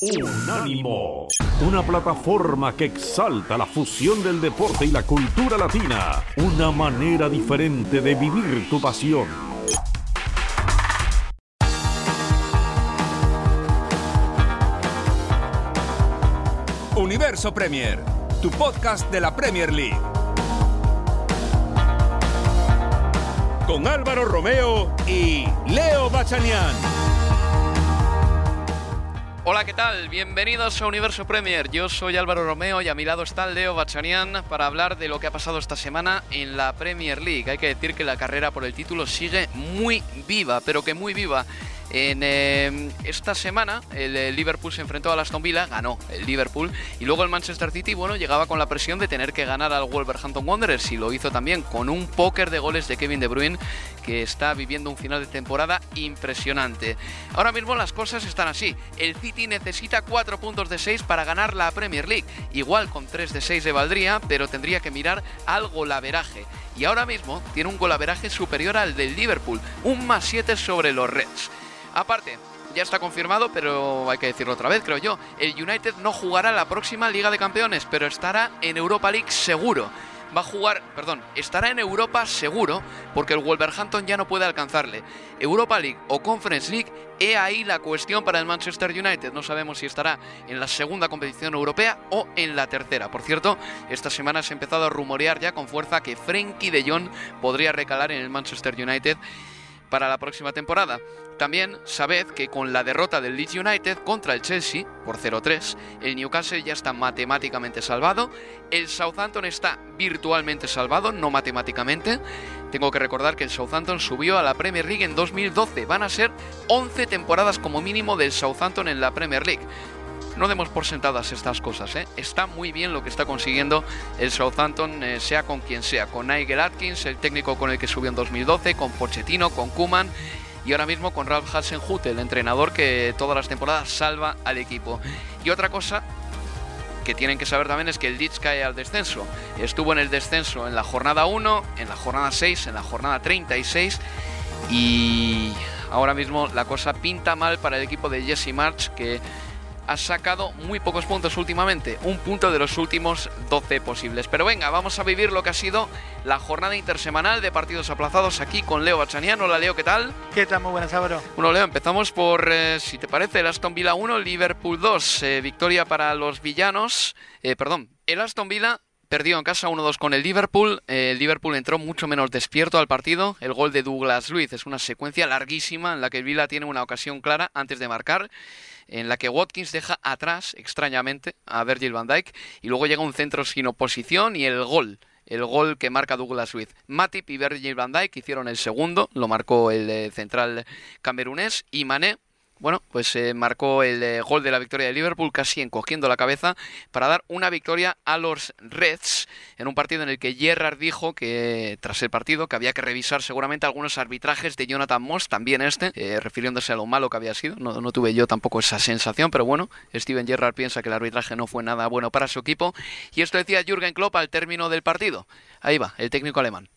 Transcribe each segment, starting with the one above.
Unánimo, una plataforma que exalta la fusión del deporte y la cultura latina, una manera diferente de vivir tu pasión. Universo Premier, tu podcast de la Premier League. Con Álvaro Romeo y Leo Bachanian. Hola, ¿qué tal? Bienvenidos a Universo Premier. Yo soy Álvaro Romeo y a mi lado está Leo Bachanian para hablar de lo que ha pasado esta semana en la Premier League. Hay que decir que la carrera por el título sigue muy viva, pero que muy viva. En em, esta semana el, Liverpool se enfrentó al Aston Villa, ganó el Liverpool y luego el Manchester City, bueno, llegaba con la presión de tener que ganar al Wolverhampton Wanderers y lo hizo también con un póker de goles de Kevin De Bruyne que está viviendo un final de temporada impresionante. Ahora mismo las cosas están así. El City necesita 4 puntos de 6 para ganar la Premier League. Igual con 3 de 6 le valdría, pero tendría que mirar al golaveraje. Y ahora mismo tiene un golaveraje superior al del Liverpool, un más 7 sobre los Reds. Aparte, ya está confirmado, pero hay que decirlo otra vez, creo yo. El United no jugará la próxima Liga de Campeones, pero estará en Europa League seguro. Va a jugar, perdón, estará en Europa seguro, porque el Wolverhampton ya no puede alcanzarle. Europa League o Conference League, he ahí la cuestión para el Manchester United. No sabemos si estará en la segunda competición europea o en la tercera. Por cierto, esta semana se ha empezado a rumorear ya con fuerza que Frenkie de Jong podría recalar en el Manchester United para la próxima temporada. También sabed que con la derrota del Leeds United contra el Chelsea por 0-3, el Newcastle ya está matemáticamente salvado, el Southampton está virtualmente salvado, no matemáticamente. Tengo que recordar que el Southampton subió a la Premier League en 2012, van a ser 11 temporadas como mínimo del Southampton en la Premier League no demos por sentadas estas cosas. ¿eh? Está muy bien lo que está consiguiendo el Southampton, eh, sea con quien sea, con Nigel Atkins, el técnico con el que subió en 2012, con Pochettino, con Kuman y ahora mismo con Ralph Hasenhut, el entrenador que todas las temporadas salva al equipo. Y otra cosa que tienen que saber también es que el Leeds cae al descenso. Estuvo en el descenso en la jornada 1, en la jornada 6, en la jornada 36 y ahora mismo la cosa pinta mal para el equipo de Jesse March que ha sacado muy pocos puntos últimamente, un punto de los últimos 12 posibles. Pero venga, vamos a vivir lo que ha sido la jornada intersemanal de partidos aplazados aquí con Leo Bachaniano. Hola Leo, ¿qué tal? ¿Qué tal? Muy buenas, Álvaro. Bueno, Leo, empezamos por, eh, si te parece, el Aston Villa 1, Liverpool 2. Eh, victoria para los villanos. Eh, perdón, el Aston Villa perdió en casa 1-2 con el Liverpool. el Liverpool entró mucho menos despierto al partido. El gol de Douglas Luiz es una secuencia larguísima en la que el Villa tiene una ocasión clara antes de marcar en la que Watkins deja atrás, extrañamente, a Virgil van Dijk y luego llega un centro sin oposición y el gol el gol que marca Douglas Luiz. Matip y Virgil van Dijk hicieron el segundo, lo marcó el eh, central camerunés y Mané bueno, pues se marcó el eh, gol de la victoria de Liverpool casi encogiendo la cabeza para dar una victoria a los Reds en un partido en el que Gerrard dijo que tras el partido que había que revisar seguramente algunos arbitrajes de Jonathan Moss, también este, eh, refiriéndose a lo malo que había sido. No, tuve yo tampoco esa sensación, pero bueno, Steven Gerrard piensa que el arbitraje no fue nada bueno para su equipo y esto decía Jürgen Klopp al término del partido. Ahí va, el técnico alemán.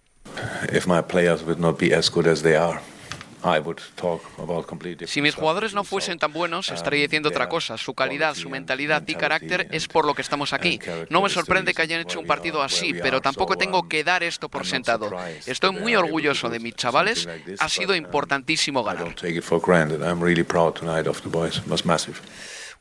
If my players would not be as good as they si mis jugadores no fuesen tan buenos, estaría diciendo otra cosa. Su calidad, su mentalidad y carácter es por lo que estamos aquí. No me sorprende que hayan hecho un partido así, pero tampoco tengo que dar esto por sentado. Estoy muy orgulloso de mis chavales. Ha sido importantísimo ganar.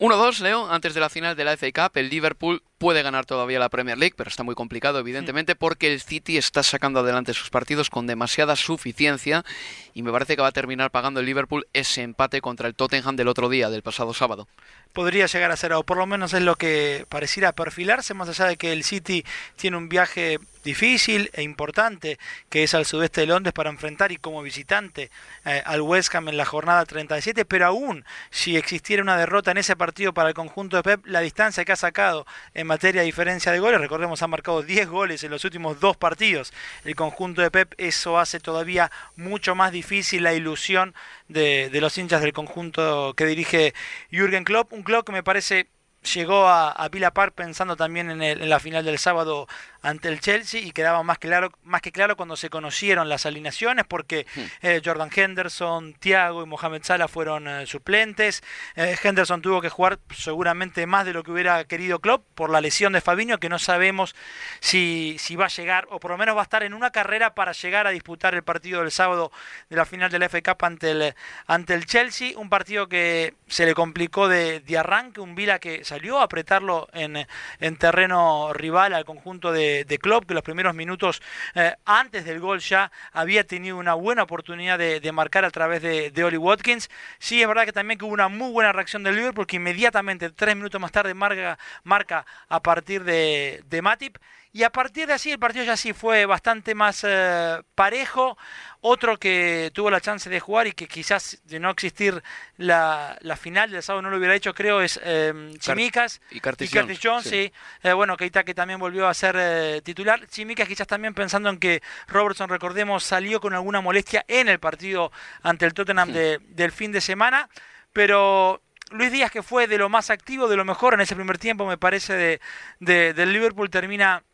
1-2, Leo, antes de la final de la FA Cup, el Liverpool puede ganar todavía la Premier League, pero está muy complicado, evidentemente, porque el City está sacando adelante sus partidos con demasiada suficiencia y me parece que va a terminar pagando el Liverpool ese empate contra el Tottenham del otro día, del pasado sábado. Podría llegar a ser, o por lo menos es lo que pareciera perfilarse, más allá de que el City tiene un viaje difícil e importante que es al sudeste de Londres para enfrentar y como visitante eh, al West Ham en la jornada 37, pero aún si existiera una derrota en ese partido para el conjunto de Pep, la distancia que ha sacado en materia de diferencia de goles, recordemos, ha marcado 10 goles en los últimos dos partidos. El conjunto de Pep, eso hace todavía mucho más difícil la ilusión de, los hinchas del conjunto que dirige Jürgen Klopp, un que me parece llegó a, a Villa Park pensando también en, el, en, la final del sábado ante el Chelsea y quedaba más claro más que claro cuando se conocieron las alineaciones porque Hmm. eh, Jordan Henderson, Thiago y Mohamed Salah fueron eh, suplentes. Eh, Henderson tuvo que jugar seguramente más de lo que hubiera querido Klopp por la lesión de Fabinho que no sabemos si, si va a llegar o por lo menos va a estar en una carrera para llegar a disputar el partido del sábado de la final de la FA Cup ante el, ante el Chelsea, un partido que se le complicó de, de arranque, un Vila que salió a apretarlo en, en terreno rival al conjunto de, de Klopp, que los primeros minutos eh, antes del gol ya había tenido una buena oportunidad de, marcar a través de, de Oli Watkins. Sí, es verdad que también que hubo una muy buena reacción del Liverpool, que inmediatamente, tres minutos más tarde, marca, marca a partir de, de Matip. Y a partir de así el partido ya sí fue bastante más eh, parejo. Otro que tuvo la chance de jugar y que quizás de no existir la, la final del sábado no lo hubiera hecho, creo, es eh, Chimicas y Curtis y Curtis Jones, sí. sí. Eh, bueno, Keita que también volvió a ser eh, titular. Chimicas quizás también pensando en que Robertson, recordemos, salió con alguna molestia en el partido ante el Tottenham de- del fin de semana. Pero Luis Díaz, que fue de lo más activo, de lo mejor en ese primer tiempo, me parece, de, de- del Liverpool, termina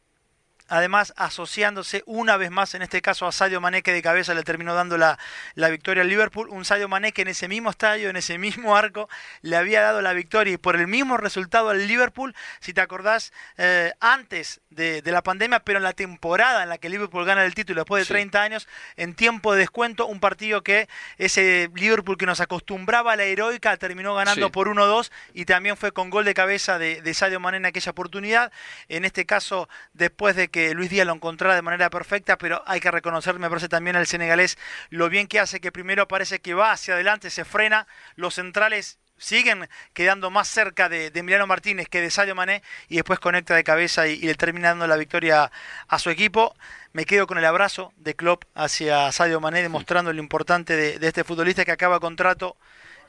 además asociándose una vez más en este caso a Sadio Mané que de cabeza le terminó dando la, la victoria al Liverpool, un Sadio Mané que en ese mismo estadio, en ese mismo arco le había dado la victoria y por el mismo resultado al Liverpool, si te acordás, eh, antes de, de la pandemia, pero en la temporada en la que Liverpool gana el título después de Sí. 30 años, en tiempo de descuento, un partido que ese Liverpool que nos acostumbraba a la heroica terminó ganando Sí. por 1-2 y también fue con gol de cabeza de, de Sadio Mané en aquella oportunidad. En este caso, después de que Luis Díaz lo encontrara de manera perfecta, pero hay que reconocer, me parece también al senegalés, lo bien que hace, que primero parece que va hacia adelante, se frena, los centrales siguen quedando más cerca de, de Emiliano Martínez que de Sadio Mané y después conecta de cabeza y, y le termina dando la victoria a su equipo. Me quedo con el abrazo de Klopp hacia Sadio Mané, demostrando lo importante de, de este futbolista que acaba contrato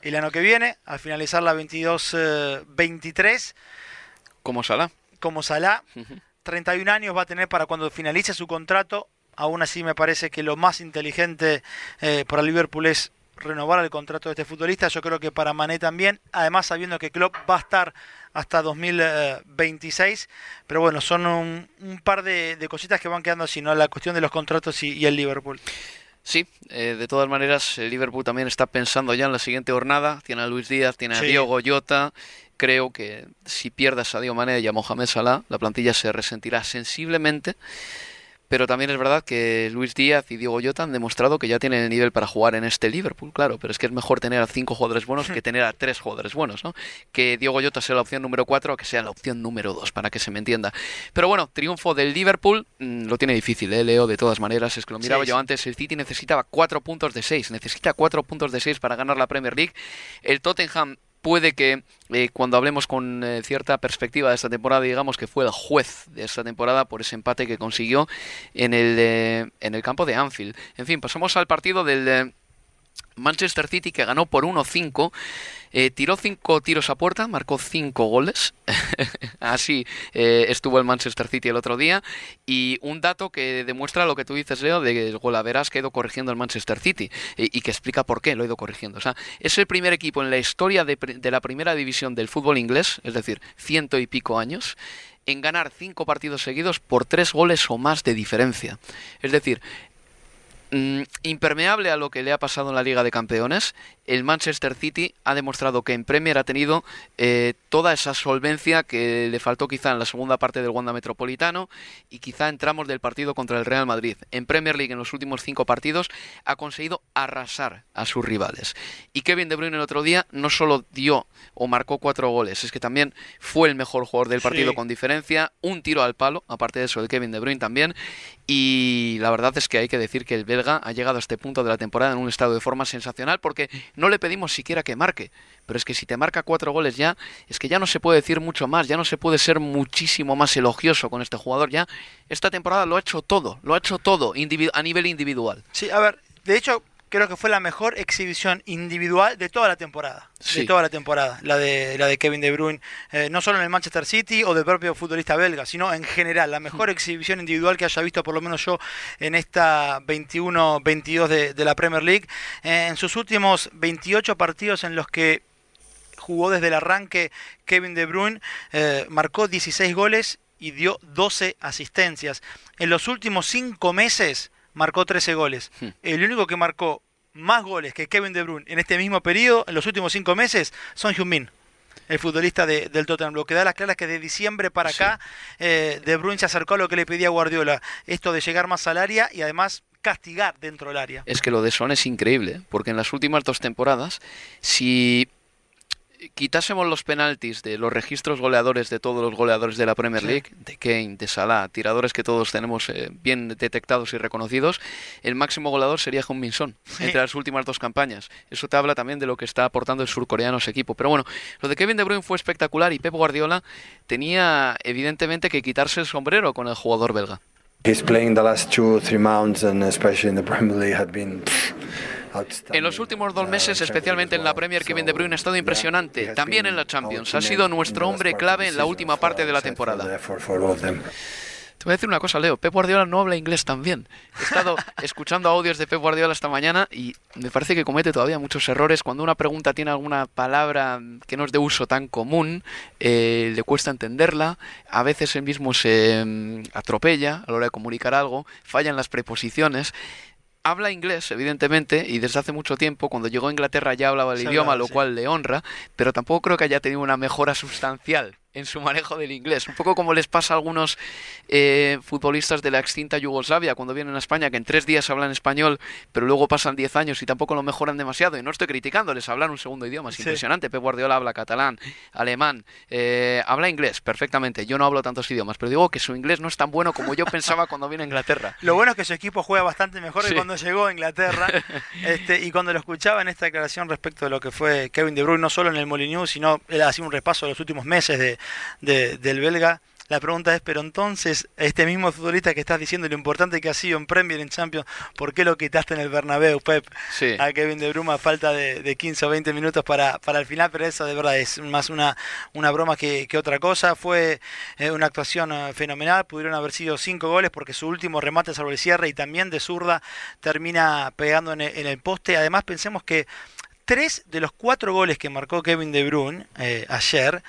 el año que viene, al finalizar la 22-23, Como Salah. como Salah. 31 años va a tener para cuando finalice su contrato. Aún así me parece que lo más inteligente eh, para Liverpool es renovar el contrato de este futbolista. Yo creo que para Mané también, además sabiendo que Klopp va a estar hasta 2026. Pero bueno, son un, par de, cositas que van quedando así, ¿no? La cuestión de los contratos y el Liverpool. Sí, eh, de todas maneras, el Liverpool también está pensando ya en la siguiente jornada. Tiene a Luis Díaz, tiene a Sí. Diogo Jota. Creo que si pierde a Sadio Mané y a Mohamed Salah, la plantilla se resentirá sensiblemente. Pero también es verdad que Luis Díaz y Diogo Jota han demostrado que ya tienen el nivel para jugar en este Liverpool, claro, pero es que es mejor tener a cinco jugadores buenos que tener a tres jugadores buenos, ¿no? Que Diogo Jota sea la opción número cuatro o que sea la opción número dos, para que se me entienda. Pero bueno, triunfo del Liverpool mm, lo tiene difícil, ¿eh, Leo? De todas maneras, es que lo miraba Sí, yo sí. antes, el City necesitaba cuatro puntos de seis, necesita cuatro puntos de seis para ganar la Premier League. El Tottenham puede que eh, cuando hablemos con eh, cierta perspectiva de esta temporada, digamos que fue el juez de esta temporada por ese empate que consiguió en el, eh, en el campo de Anfield. En fin, pasamos al partido del Manchester City que ganó por 1-5. eh, tiró cinco tiros a puerta, marcó cinco goles. Así eh, estuvo el Manchester City el otro día. Y un dato que demuestra lo que tú dices, Leo, de golaveras que ha ido corrigiendo el Manchester City. eh, y que explica por qué lo ha ido corrigiendo. O sea, es el primer equipo en la historia de, de la primera división del fútbol inglés, es decir, ciento y pico años, en ganar cinco partidos seguidos por tres goles o más de diferencia. Es decir, mm, impermeable a lo que le ha pasado en la Liga de Campeones, el Manchester City ha demostrado que en Premier ha tenido eh, toda esa solvencia que le faltó quizá en la segunda parte del Wanda Metropolitano y quizá en tramos del partido contra el Real Madrid. En Premier League en los últimos cinco partidos ha conseguido arrasar a sus rivales. Y Kevin De Bruyne el otro día no solo dio o marcó cuatro goles, es que también fue el mejor jugador del partido Sí. con diferencia, un tiro al palo, aparte de eso el Kevin De Bruyne también, y la verdad es que hay que decir que el ha llegado a este punto de la temporada en un estado de forma sensacional porque no le pedimos siquiera que marque. Pero es que si te marca cuatro goles ya, es que ya no se puede decir mucho más, ya no se puede ser muchísimo más elogioso con este jugador. Ya esta temporada lo ha hecho todo, lo ha hecho todo a nivel individual. Sí, a ver, de hecho creo que fue la mejor exhibición individual de toda la temporada. Sí. De toda la temporada, la de, la de Kevin De Bruyne, eh, no solo en el Manchester City o del propio futbolista belga, sino en general, la mejor exhibición individual que haya visto por lo menos yo en esta 21-22 de, de la Premier League. Eh, en sus últimos 28 partidos en los que jugó desde el arranque Kevin De Bruyne, eh, marcó 16 goles y dio 12 asistencias. En los últimos 5 meses marcó 13 goles. Hmm. El único que marcó más goles que Kevin De Bruyne en este mismo periodo, en los últimos 5 meses, son Heung-min el futbolista de- del Tottenham. Lo que da las claras que de diciembre para acá, eh, De Bruyne se acercó a lo que le pedía Guardiola, esto de llegar más al área y además castigar dentro del área. Es que lo de Son es increíble, ¿eh? porque en las últimas dos temporadas, si quitásemos los penaltis de los registros goleadores de todos los goleadores de la Premier Sí. League, de Kane, de Salah, tiradores que todos tenemos eh, bien detectados y reconocidos, el máximo goleador sería Heung-min Son Sí. entre las últimas dos campañas. Eso te habla también de lo que está aportando el surcoreano a ese equipo. Pero bueno, lo de Kevin De Bruyne fue espectacular y Pep Guardiola tenía evidentemente que quitarse el sombrero con el jugador belga. He's playing the last two, three months, and especially in the Premier League, had been pff. En los últimos dos meses, especialmente en la. Premier, Kevin De Bruyne ha estado impresionante. También en la Champions. Ha sido nuestro hombre clave en la última parte de la temporada. Te voy a decir una cosa, Leo. Pep Guardiola no habla inglés tan bien. He estado escuchando audios de Pep Guardiola esta mañana y me parece que comete todavía muchos errores. Cuando una pregunta tiene alguna palabra que no es de uso tan común, eh, le cuesta entenderla. A veces él mismo se mm, atropella a la hora de comunicar algo, fallan las preposiciones. Habla inglés, evidentemente, y desde hace mucho tiempo, cuando llegó a Inglaterra ya hablaba el Se idioma, hablaba, lo sí. cual le honra, pero tampoco creo que haya tenido una mejora sustancial en su manejo del inglés. Un poco como les pasa a algunos eh, futbolistas de la extinta Yugoslavia cuando vienen a España, que en tres días hablan español, pero luego pasan diez años y tampoco lo mejoran demasiado. Y no estoy criticándoles, hablar un segundo idioma, es Sí. impresionante. Pep Guardiola habla catalán, alemán, eh, habla inglés perfectamente. Yo no hablo tantos idiomas, pero digo que su inglés no es tan bueno como yo pensaba cuando vine a Inglaterra. Lo bueno es que su equipo juega bastante mejor Sí. que cuando llegó a Inglaterra. este, y cuando lo escuchaba en esta declaración respecto de lo que fue Kevin De Bruyne, no solo en el Molineux, sino él hacía un repaso de los últimos meses de, de- del belga. La pregunta es, pero entonces, este mismo futbolista que estás diciendo lo importante que ha sido en Premier, en Champions, ¿por qué lo quitaste en el Bernabéu, Pep? Sí. A Kevin De Bruyne a falta de, de 15 o 20 minutos para, para el final, pero eso de verdad es más una, una broma que, que otra cosa. Fue eh, una actuación eh, fenomenal, pudieron haber sido cinco goles porque su último remate sobre el cierre y también de zurda termina pegando en el, en el poste. Además pensemos que tres de los cuatro goles que marcó Kevin De Bruyne eh, ayer,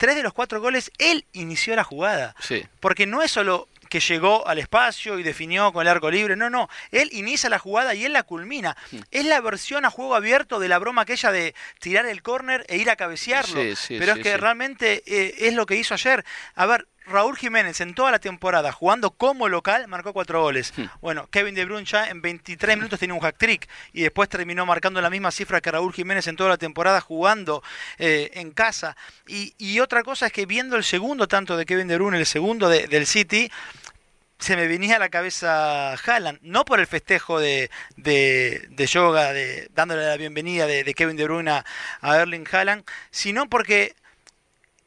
tres de los cuatro goles, él inició la jugada. Sí. Porque no es solo que llegó al espacio y definió con el arco libre, no, no, él inicia la jugada y él la culmina. Es la versión a juego abierto de la broma aquella de tirar el córner e ir a cabecearlo. Sí, sí, Pero es que realmente eh, es lo que hizo ayer. A ver, Raúl Jiménez en toda la temporada jugando como local marcó cuatro goles. Hmm. Bueno, Kevin De Bruyne ya en 23 minutos tenía un hack trick y después terminó marcando la misma cifra que Raúl Jiménez en toda la temporada jugando eh, en casa. Y, y otra cosa es que viendo el segundo tanto de Kevin De Bruyne, el segundo de- del City, se me venía a la cabeza Haaland, no por el festejo de, de, de yoga, de, dándole la bienvenida de, de Kevin De Bruyne a, a Erling Haaland, sino porque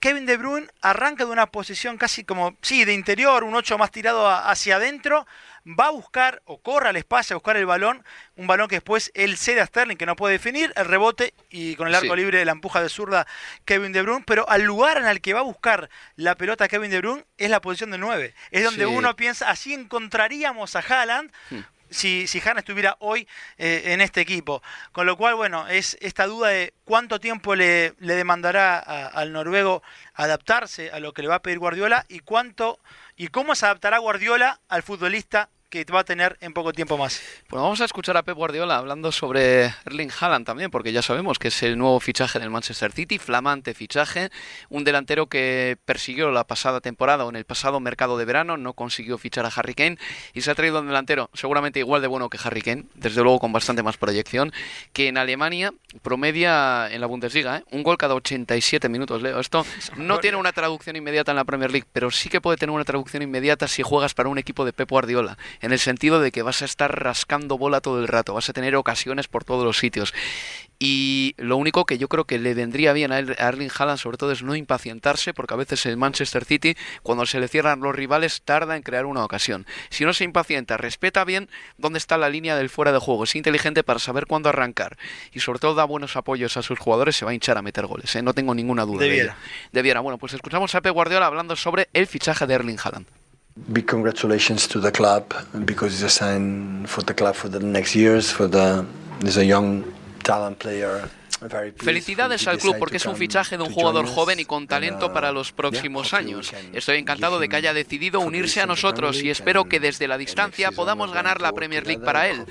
Kevin De Bruyne arranca de una posición casi como, sí, de interior, un 8 más tirado a- hacia adentro, va a buscar o corre al espacio a buscar el balón, un balón que después él cede a Sterling que no puede definir, el rebote y con el arco Sí. libre la empuja de zurda Kevin De Bruyne, pero al lugar en el que va a buscar la pelota Kevin De Bruyne es la posición de 9. Es donde Sí. uno piensa, así encontraríamos a Haaland Hmm. Si, si Haaland estuviera hoy eh, en este equipo. Con lo cual, bueno, es esta duda de cuánto tiempo le, le demandará a- al noruego adaptarse a lo que le va a pedir Guardiola y cuánto y cómo se adaptará Guardiola al futbolista que va a tener en poco tiempo más. Bueno, vamos a escuchar a Pep Guardiola hablando sobre Erling Haaland también, porque ya sabemos que es el nuevo fichaje del Manchester City, flamante fichaje, un delantero que persiguió la pasada temporada o en el pasado mercado de verano, no consiguió fichar a Harry Kane y se ha traído un delantero seguramente igual de bueno que Harry Kane, desde luego con bastante más proyección, que en Alemania promedia en la Bundesliga, ¿eh? un gol cada 87 minutos, Leo. Esto no tiene una traducción inmediata en la Premier League, pero sí que puede tener una traducción inmediata si juegas para un equipo de Pep Guardiola, en el sentido de que vas a estar rascando bola todo el rato, vas a tener ocasiones por todos los sitios. Y lo único que yo creo que le vendría bien a Er- Erling Haaland sobre todo es no impacientarse, porque a veces el Manchester City, cuando se le cierran los rivales, tarda en crear una ocasión. Si no se impacienta, respeta bien dónde está la línea del fuera de juego, es inteligente para saber cuándo arrancar y sobre todo da buenos apoyos a sus jugadores, se va a hinchar a meter goles, ¿eh? no tengo ninguna duda. de ello. Debiera. Bueno, pues escuchamos a Pep Guardiola hablando sobre el fichaje de Erling Haaland. Big congratulations to the club because it's a sign for the club for the next years. For the there's a young talent player. Felicidades al club porque es un fichaje de un jugador joven y con talento para los próximos años. Estoy encantado de que haya decidido unirse a nosotros y espero que desde la distancia podamos ganar la Premier League para él.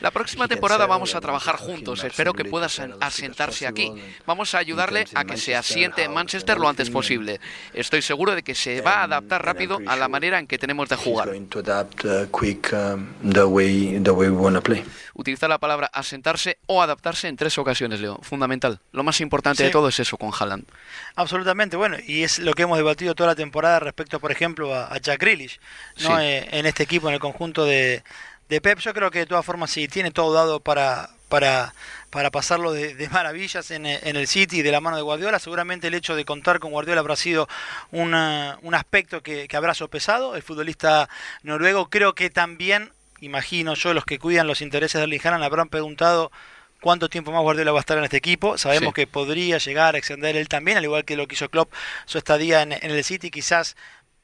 La próxima temporada vamos a trabajar juntos. Espero que pueda asentarse aquí. Vamos a ayudarle a que se asiente en Manchester lo antes posible. Estoy seguro de que se va a adaptar rápido a la manera en que tenemos de jugar. Utilizar la palabra asentarse o adaptarse en tres ocasiones, Leo fundamental. Lo más importante de todo es eso con Haaland. Absolutamente, bueno, y es lo que hemos debatido toda la temporada respecto, por ejemplo, a, Jack Grealish, ¿no? Eh, en este equipo, en el conjunto de, Pep. Yo creo que de todas formas sí tiene todo dado para, para, para pasarlo de, maravillas en, el City de la mano de Guardiola. Seguramente el hecho de contar con Guardiola habrá sido un aspecto que, que habrá sopesado. El futbolista noruego creo que también, imagino yo, los que cuidan los intereses de Erling Haaland habrán preguntado cuánto tiempo más Guardiola va a estar en este equipo. Sabemos que podría llegar a extender él también, al igual que lo que hizo Klopp su estadía en, el City. Quizás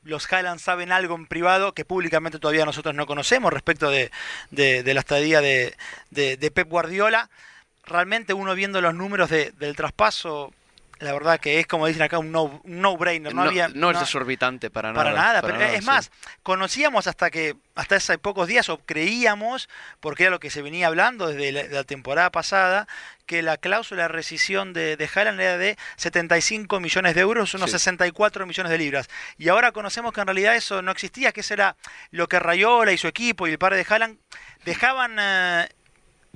los Highlands saben algo en privado que públicamente todavía nosotros no conocemos respecto de, la estadía de, Pep Guardiola. Realmente uno viendo los números del traspaso la verdad que es como dicen acá un no-brainer. No, había, no, es desorbitante para nada. Para nada, pero es más, conocíamos hasta que hasta hace pocos días, o creíamos, porque era lo que se venía hablando desde la, temporada pasada, que la cláusula de rescisión de, de Haaland era de 75 millones de euros, unos 64 millones de libras. Y ahora conocemos que en realidad eso no existía, que eso era lo que Rayola y su equipo y el padre de Haaland dejaban... Eh,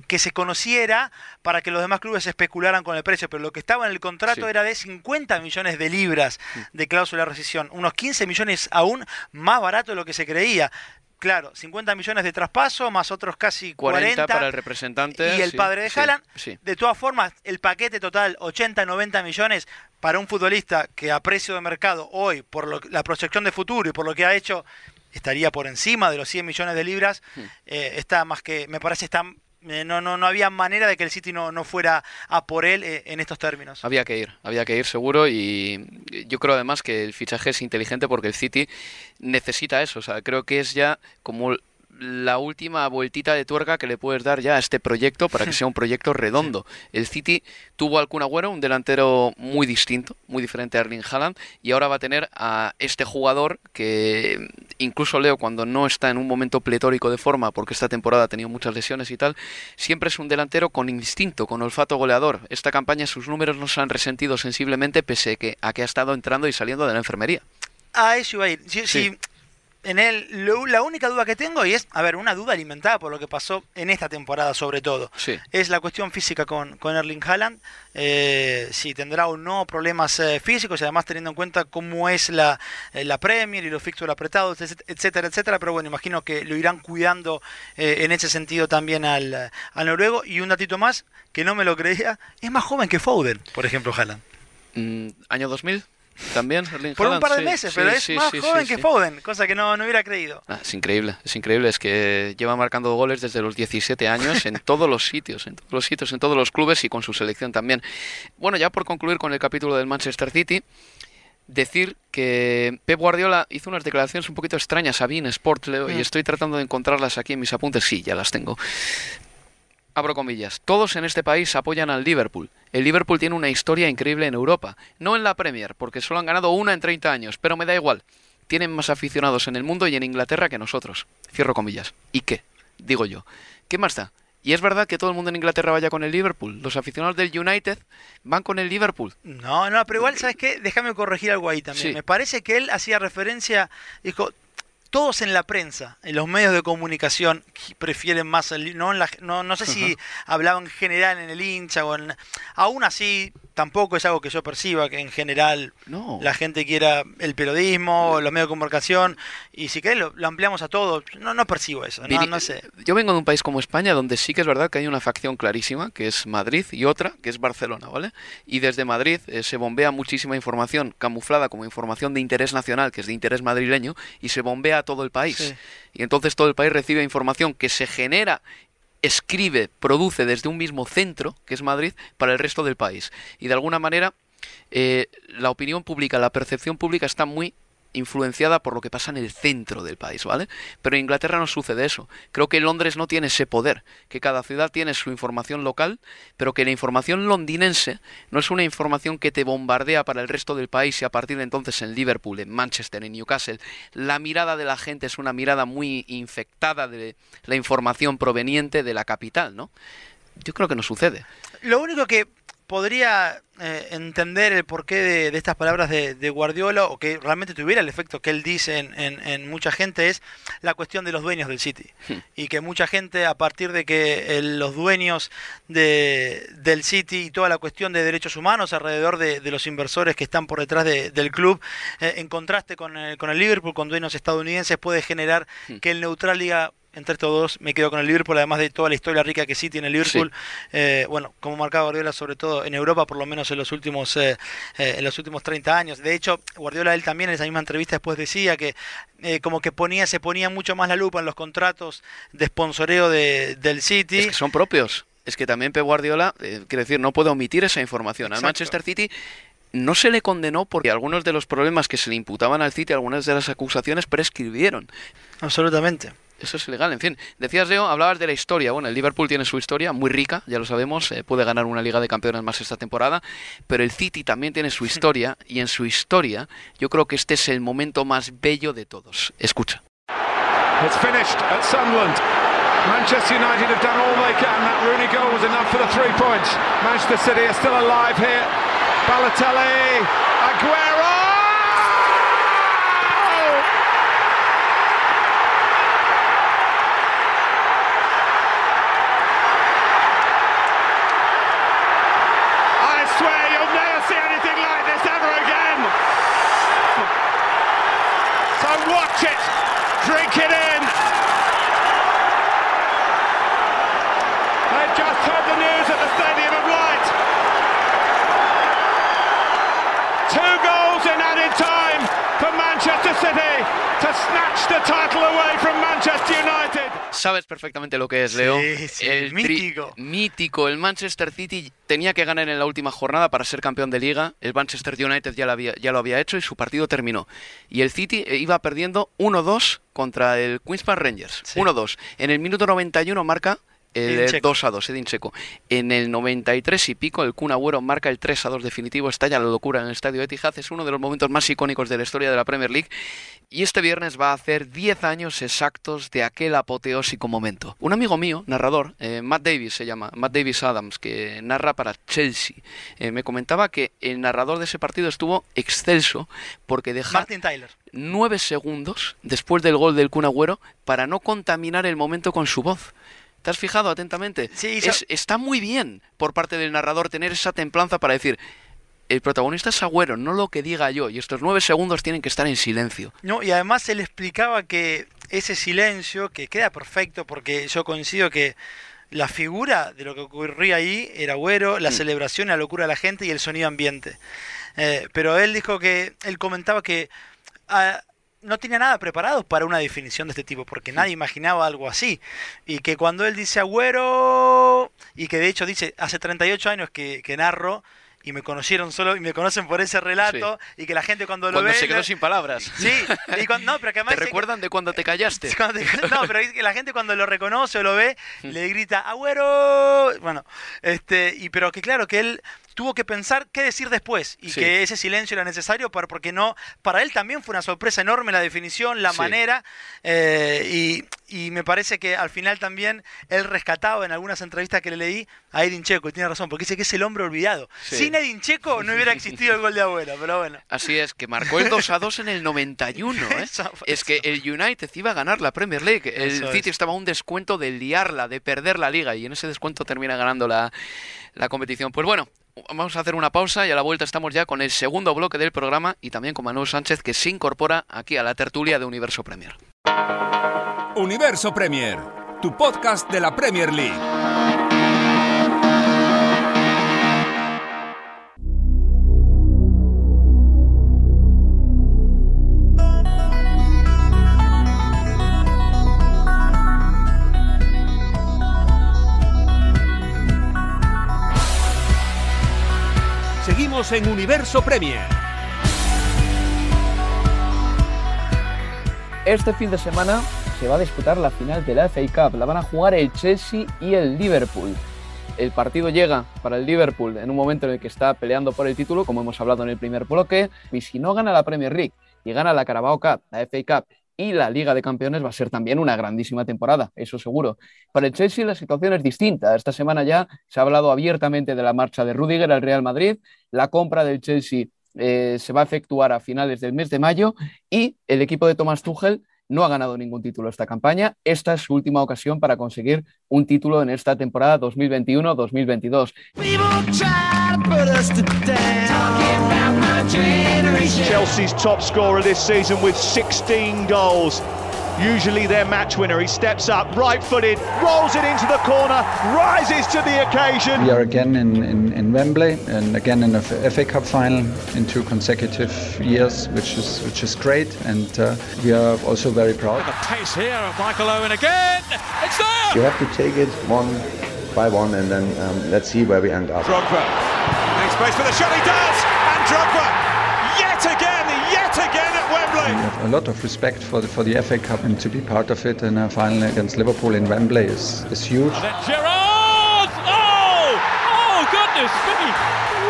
que se conociera para que los demás clubes especularan con el precio, pero lo que estaba en el contrato era de 50 millones de libras mm. de cláusula de rescisión, unos 15 millones aún más barato de lo que se creía. Claro, 50 millones de traspaso, más otros casi 40, para el representante. Y el padre de Haaland. De todas formas, el paquete total, 80, 90 millones para un futbolista que a precio de mercado hoy, por la proyección de futuro y por lo que ha hecho, estaría por encima de los 100 millones de libras. Mm. Eh, está más que, me parece, está eh, no, no, no había manera de que el City no, no fuera a por él eh, en estos términos. Había que ir, había que ir seguro y yo creo además que el fichaje es inteligente porque el City necesita eso, o sea, creo que es ya como la última vueltita de tuerca que le puedes dar ya a este proyecto para que sea un proyecto redondo. El City tuvo al Kun Agüero, un delantero muy distinto, muy diferente a Erling Haaland, y ahora va a tener a este jugador que incluso Leo cuando no está en un momento pletórico de forma, porque esta temporada ha tenido muchas lesiones y tal, siempre es un delantero con instinto, con olfato goleador. Esta campaña sus números no se han resentido sensiblemente pese a que ha estado entrando y saliendo de la enfermería. A eso iba a ir. sí en él, la única duda que tengo, y es, a ver, una duda alimentada por lo que pasó en esta temporada sobre todo, es la cuestión física con, con Erling Haaland, eh, si tendrá o no problemas eh, físicos, y además teniendo en cuenta cómo es la, eh, la Premier y los fixtures apretados, etcétera, etcétera, pero bueno, imagino que lo irán cuidando en ese sentido también al, al noruego, y un datito más, que no me lo creía, es más joven que Foden, por ejemplo, Haaland. Mm, ¿Año 2000? También, Por un par de meses, pero es más joven que Foden, cosa que no, no hubiera creído. Ah, es increíble, es increíble. Es que lleva marcando goles desde los 17 años en todos los sitios, en todos los sitios, en todos los clubes y con su selección también. Bueno, ya por concluir con el capítulo del Manchester City, decir que Pep Guardiola hizo unas declaraciones un poquito extrañas a Bean Sport, Leo, y mm. estoy tratando de encontrarlas aquí en mis apuntes. Sí, ya las tengo abro comillas, todos en este país apoyan al Liverpool. El Liverpool tiene una historia increíble en Europa, no en la Premier, porque solo han ganado una en 30 años, pero me da igual. Tienen más aficionados en el mundo y en Inglaterra que nosotros. Cierro comillas. ¿Y qué? Digo yo. ¿Qué más da? ¿Y es verdad que todo el mundo en Inglaterra vaya con el Liverpool? ¿Los aficionados del United van con el Liverpool? No, no, pero igual, ¿sabes qué? Déjame corregir algo ahí también. Me parece que él hacía referencia, dijo, todos en la prensa, en los medios de comunicación, prefieren más el, no, no, no sé si hablaban en general en el hincha o en, aún así tampoco es algo que yo perciba que en general la gente quiera el periodismo, los medios de comunicación, y si querés lo, ampliamos a todo, no, no percibo eso, no, sé. Yo vengo de un país como España donde sí que es verdad que hay una facción clarísima, que es Madrid, y otra, que es Barcelona, ¿vale? Y desde Madrid eh, se bombea muchísima información camuflada como información de interés nacional, que es de interés madrileño, y se bombea a todo el país. Y entonces todo el país recibe información que se genera escribe, produce desde un mismo centro, que es Madrid, para el resto del país. Y de alguna manera, eh, la opinión pública, la percepción pública está muy influenciada por lo que pasa en el centro del país, ¿vale? Pero en Inglaterra no sucede eso. Creo que Londres no tiene ese poder, que cada ciudad tiene su información local, pero que la información londinense no es una información que te bombardea para el resto del país y a partir de entonces en Liverpool, en Manchester, en Newcastle, la mirada de la gente es una mirada muy infectada de la información proveniente de la capital, ¿no? Yo creo que no sucede. Lo único que podría eh, entender el porqué de, estas palabras de, Guardiola o que realmente tuviera el efecto que él dice en, mucha gente es la cuestión de los dueños del City. Hmm. Y que mucha gente, a partir de que los dueños de, del City y toda la cuestión de derechos humanos alrededor de, los inversores que están por detrás del club, eh, en contraste con el, con el Liverpool, con dueños estadounidenses, puede generar hmm. que el neutral diga entre todos me quedo con el Liverpool, además de toda la historia rica que sí tiene el Liverpool. Eh, bueno, como marcaba Guardiola, sobre todo en Europa, por lo menos en los últimos eh, eh, en los últimos 30 años. De hecho, Guardiola él también en esa misma entrevista después decía que como que ponía se ponía mucho más la lupa en los contratos de sponsoreo de, del City. Es que son propios. Es que también Pep Guardiola, quiere decir, no puede omitir esa información. Al Manchester City no se le condenó porque algunos de los problemas que se le imputaban al City, algunas de las acusaciones prescribieron. Absolutamente. Eso es ilegal, en fin. Decías, Leo, hablabas de la historia. Bueno, el Liverpool tiene su historia muy rica, ya lo sabemos, eh, puede ganar una Liga de Campeones más esta temporada, pero el City también tiene su historia y en su historia yo creo que este es el momento más bello de todos. Escucha. It's finished at Sunderland. Manchester United have done all they can. That Rooney goal was enough for the three points. Manchester City are still alive here. Balotelli, Aguero. Sabes perfectamente lo que es, Leo. el mítico. Mítico. El Manchester City tenía que ganar en la última jornada para ser campeón de liga. El Manchester United ya lo había, ya lo había hecho y su partido terminó. Y el City eh, iba perdiendo 1-2 contra el Queens Park Rangers. 1-2. En el minuto 91 marca el 2 a 2, Edin Checo. En el 93 y pico, el Kun Agüero marca el 3 a 2 definitivo. Estalla la locura en el estadio Etihad. Es uno de los momentos más icónicos de la historia de la Premier League. Y este viernes va a hacer 10 años exactos de aquel apoteósico momento. Un amigo mío, narrador, eh, Matt Davis se llama, Matt Davis Adams, que narra para Chelsea, eh, me comentaba que el narrador de ese partido estuvo excelso porque dejó Martin Tyler. 9 segundos después del gol del Kun Agüero para no contaminar el momento con su voz. ¿Te has fijado atentamente? Sí, está muy bien por parte del narrador tener esa templanza para decir, el protagonista es Agüero, no lo que diga yo, y estos nueve segundos tienen que estar en silencio. No, y además él explicaba que ese silencio, que queda perfecto, porque yo coincido que la figura de lo que ocurría ahí era Agüero, la mm. celebración, la locura de la gente y el sonido ambiente. Eh, pero él dijo que, él comentaba que... Ah, no tenía nada preparado para una definición de este tipo, porque nadie imaginaba algo así. Y que cuando él dice Agüero, y que de hecho dice, hace 38 años que, que narro, y me conocieron solo y me conocen por ese relato y que la gente cuando lo cuando ve se quedó sin palabras sí y cuando, no pero que además te recuerdan de cuando te callaste no pero que la gente cuando lo reconoce o lo ve mm. le grita agüero bueno este y pero que claro que él tuvo que pensar qué decir después y que ese silencio era necesario para, porque no, para él también fue una sorpresa enorme la definición, la manera eh, y, me parece que al final también él rescataba en algunas entrevistas que le leí a Edin Checo y tiene razón porque dice que es el hombre olvidado. Sin Edin Checo no hubiera existido el gol de abuela, pero bueno. Así es, que marcó el 2 a 2 en el 91. ¿eh? es que el United iba a ganar la Premier League. El City estaba a un descuento de liarla, de perder la liga y en ese descuento termina ganando la, la competición. Pues bueno, vamos a hacer una pausa y a la vuelta estamos ya con el segundo bloque del programa y también con Manuel Sánchez que se incorpora aquí a la tertulia de Universo Premier. Universo Premier, tu podcast de la Premier League. En Universo Premier. Este fin de semana se va a disputar la final de la FA Cup. La van a jugar el Chelsea y el Liverpool. El partido llega para el Liverpool en un momento en el que está peleando por el título, como hemos hablado en el primer bloque, y si no gana la Premier League y gana la Carabao Cup, la FA Cup y la Liga de Campeones va a ser también una grandísima temporada, eso seguro. Para el Chelsea la situación es distinta. Esta semana ya se ha hablado abiertamente de la marcha de Rudiger al Real Madrid, la compra del Chelsea eh, se va a efectuar a finales del mes de mayo y el equipo de Thomas Tuchel no ha ganado ningún título esta campaña. Esta es su última ocasión para conseguir un título en esta temporada 2021-2022. Chelsea's top scorer this season with 16 goals. Usually their match winner. He steps up, right footed, rolls it into the corner, rises to the occasion. We are again in, in, in Wembley and again in a FA Cup final in two consecutive years, which is which is great, and uh, we are also very proud. The pace here of Michael Owen again. It's there. You have to take it one by one, and then um, let's see where we end up. Drogba makes space for the shot. He does, a lot of respect for the, for the FA Cup and to be part of it and a final against Liverpool in Wembley is, is huge. And then Gerrard! Oh! Oh, goodness me!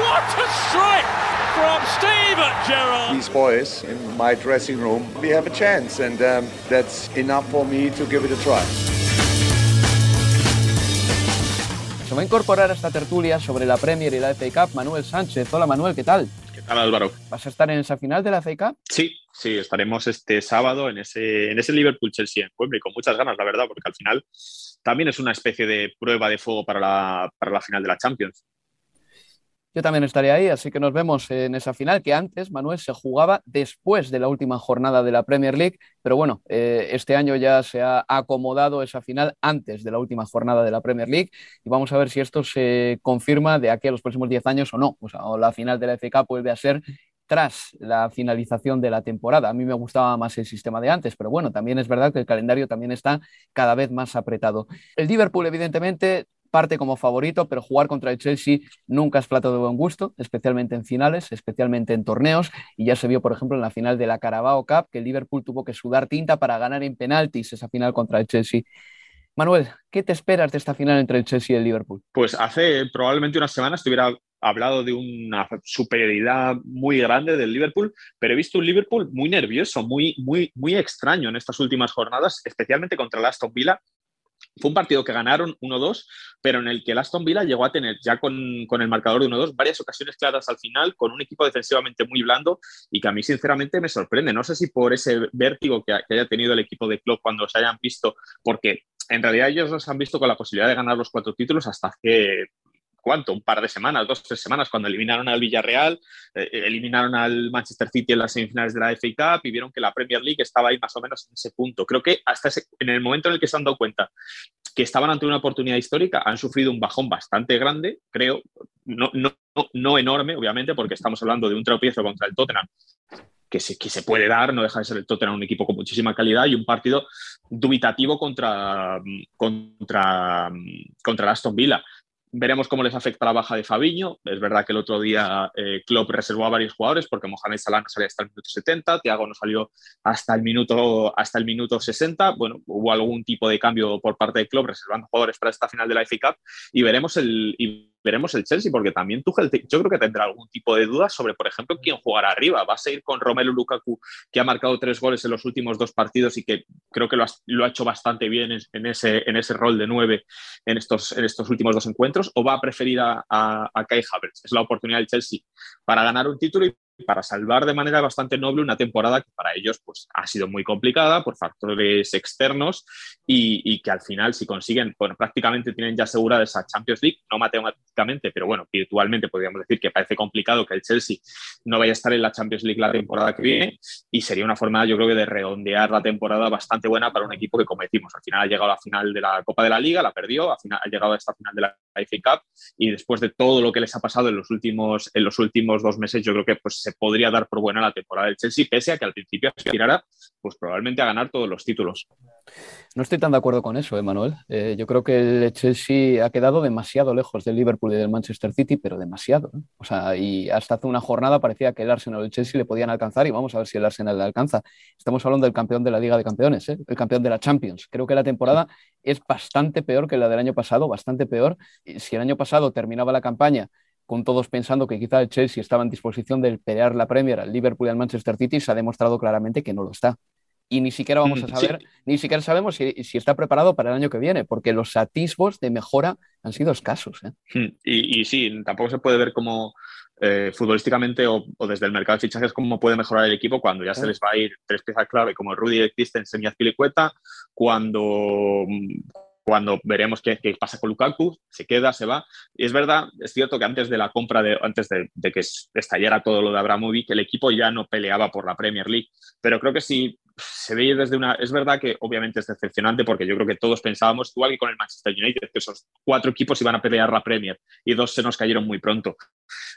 What a strike from Steven Gerrard! These boys in my dressing room, we have a chance, and um, that's enough for me to give it a try. Va a incorporar a esta tertulia sobre la Premier y la FA Cup Manuel Sánchez. Hola Manuel, ¿qué tal? ¿Qué tal Álvaro? ¿Vas a estar en esa final de la FA Cup? Sí, sí, estaremos este sábado en ese, en ese Liverpool-Chelsea en Wembley, con muchas ganas, la verdad, porque al final también es una especie de prueba de fuego para la, para la final de la Champions. Yo también estaré ahí, así que nos vemos en esa final que antes, Manuel, se jugaba después de la última jornada de la Premier League, pero bueno, eh, este año ya se ha acomodado esa final antes de la última jornada de la Premier League y vamos a ver si esto se confirma de aquí a los próximos 10 años o no. O sea, o la final de la FK vuelve a ser tras la finalización de la temporada. A mí me gustaba más el sistema de antes, pero bueno, también es verdad que el calendario también está cada vez más apretado. El Liverpool, evidentemente, parte como favorito, pero jugar contra el Chelsea nunca es plato de buen gusto, especialmente en finales, especialmente en torneos, y ya se vio, por ejemplo, en la final de la Carabao Cup, que el Liverpool tuvo que sudar tinta para ganar en penaltis esa final contra el Chelsea. Manuel, ¿qué te esperas de esta final entre el Chelsea y el Liverpool? Pues hace probablemente unas semanas estuviera hablado de una superioridad muy grande del Liverpool, pero he visto un Liverpool muy nervioso, muy, muy, muy extraño en estas últimas jornadas, especialmente contra el Aston Villa, fue un partido que ganaron 1-2, pero en el que el Aston Villa llegó a tener ya con, con el marcador de 1-2 varias ocasiones claras al final, con un equipo defensivamente muy blando y que a mí sinceramente me sorprende. No sé si por ese vértigo que, haya tenido el equipo de club cuando se hayan visto, porque en realidad ellos los han visto con la posibilidad de ganar los cuatro títulos hasta hace ¿cuánto? Un par de semanas, dos, tres semanas, cuando eliminaron al Villarreal, eh, eliminaron al Manchester City en las semifinales de la FA Cup y vieron que la Premier League estaba ahí más o menos en ese punto. Creo que hasta ese, en el momento en el que se han dado cuenta que estaban ante una oportunidad histórica, han sufrido un bajón bastante grande, creo, no, no, no enorme, obviamente, porque estamos hablando de un tropiezo contra el Tottenham, que se, que se, puede dar, no deja de ser el Tottenham un equipo con muchísima calidad y un partido dubitativo contra, contra, contra Aston Villa. Veremos cómo les afecta la baja de Fabiño. Es verdad que el otro día eh, Klopp reservó a varios jugadores porque Mohamed Salah no salió hasta el minuto 70, Thiago no salió hasta el minuto, hasta el minuto 60. Bueno, hubo algún tipo de cambio por parte de Klopp reservando jugadores para esta final de la FA Cup y veremos el, veremos el Chelsea porque también Tuchel yo creo que tendrá algún tipo de dudas sobre, por ejemplo, quién jugará arriba. ¿Va a seguir con Romelu Lukaku que ha marcado tres goles en los últimos dos partidos y que creo que lo ha, lo ha hecho bastante bien en, ese, en ese rol de nueve en estos, en estos últimos dos encuentros? ¿O va a preferir a, a, a Kai Havertz? Es la oportunidad del Chelsea para ganar un título y para salvar de manera bastante noble una temporada que para ellos pues, ha sido muy complicada por factores externos y, y, que al final si consiguen, bueno, prácticamente tienen ya asegurada esa Champions League, no matemáticamente, pero bueno, virtualmente podríamos decir que parece complicado que el Chelsea no vaya a estar en la Champions League la temporada que viene y sería una forma yo creo que de redondear la temporada bastante buena para un equipo que cometimos. Al final ha llegado a la final de la Copa de la Liga, la perdió, al final ha llegado a esta final de la FA Cup y después de todo lo que les ha pasado en los últimos, en los últimos dos meses yo creo que pues se podría dar por buena la temporada del Chelsea, pese a que al principio aspirara pues probablemente a ganar todos los títulos. No estoy tan de acuerdo con eso, Emanuel. ¿eh, eh, yo creo que el Chelsea ha quedado demasiado lejos del Liverpool y del Manchester City, pero demasiado. O sea, y hasta hace una jornada parecía que el Arsenal y el Chelsea le podían alcanzar y vamos a ver si el Arsenal le alcanza. Estamos hablando del campeón de la Liga de Campeones, ¿eh? el campeón de la Champions. Creo que la temporada es bastante peor que la del año pasado, bastante peor. Si el año pasado terminaba la campaña con todos pensando que quizá el Chelsea estaba en disposición de pelear la Premier al Liverpool y al Manchester City, se ha demostrado claramente que no lo está y ni siquiera vamos a mm, saber, ni siquiera sabemos si, está preparado para el año que viene, porque los atisbos de mejora han sido escasos. ¿eh? Hmm, y, sí, tampoco se puede ver como eh, futbolísticamente o, desde el mercado de fichajes cómo puede mejorar el equipo cuando ya se les va a ir tres piezas clave como Rudy Christensen y Azpilicueta, cuando cuando veremos qué, pasa con Lukaku, se queda, se va. Y es verdad, es cierto que antes de la compra, de, antes de, que estallara todo lo de Abramovic, el equipo ya no peleaba por la Premier League. Pero creo que si se ve desde una... Es verdad que obviamente es decepcionante porque yo creo que todos pensábamos, igual que con el Manchester United, que esos cuatro equipos iban a pelear la Premier y dos se nos cayeron muy pronto.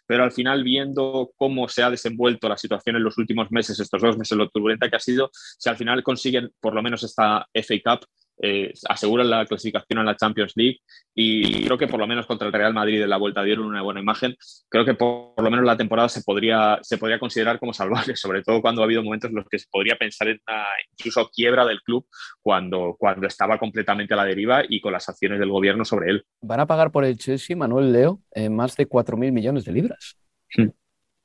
Pero al final, viendo cómo se ha desenvuelto la situación en los últimos meses, estos dos meses, lo turbulenta que ha sido, si al final consiguen por lo menos esta FA Cup, eh, aseguran la clasificación a la Champions League y creo que por lo menos contra el Real Madrid en la vuelta dieron una buena imagen. Creo que por, lo menos la temporada se podría, se podría considerar como salvable, sobre todo cuando ha habido momentos en los que se podría pensar en una incluso quiebra del club cuando, cuando estaba completamente a la deriva y con las acciones del gobierno sobre él. Van a pagar por el Chelsea, Manuel Leo, eh, más de 4.000 millones de libras. Hmm.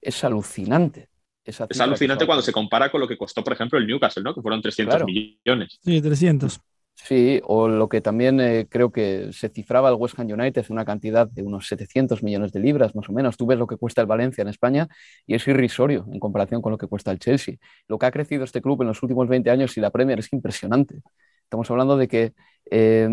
Es alucinante. Es alucinante cuando se compara con lo que costó, por ejemplo, el Newcastle, ¿no? que fueron 300 millones. Sí, 300. Sí, o lo que también eh, creo que se cifraba el West Ham United, una cantidad de unos 700 millones de libras, más o menos. Tú ves lo que cuesta el Valencia en España y es irrisorio en comparación con lo que cuesta el Chelsea. Lo que ha crecido este club en los últimos 20 años y la Premier es impresionante. Estamos hablando de que eh,